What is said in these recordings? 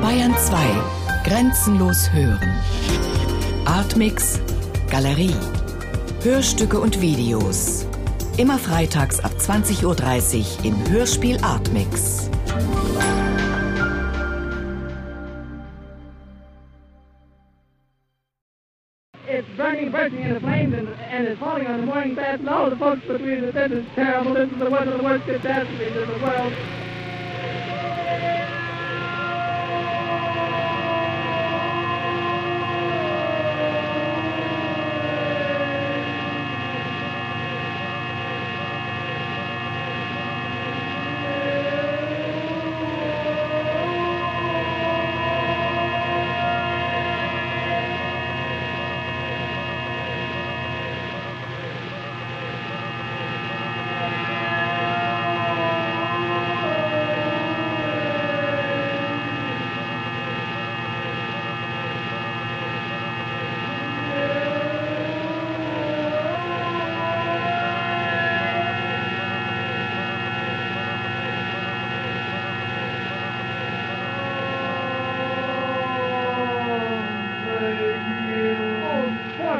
Bayern 2. Grenzenlos hören. Artmix. Galerie. Hörstücke und Videos. Immer freitags ab 20.30 Uhr im Hörspiel Artmix. It's burning, bursting into flames, and, and it's falling on the morning fast, and all the folks between. This is terrible. This is the one of the worst catastrophes in the world. Thank you.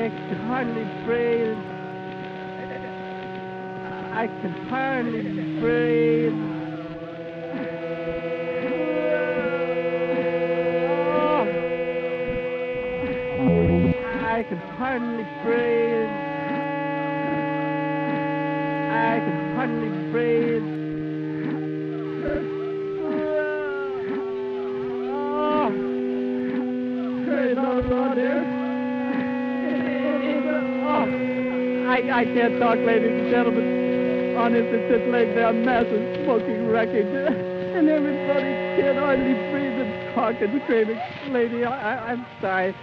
I can hardly breathe. I can hardly breathe. I can hardly breathe. I can hardly breathe. I, I can't talk, ladies and gentlemen. Honest, it's this leg there, massive smoking wreckage. And everybody can't hardly breathe and talk and screaming. Lady, I, I, I'm sorry.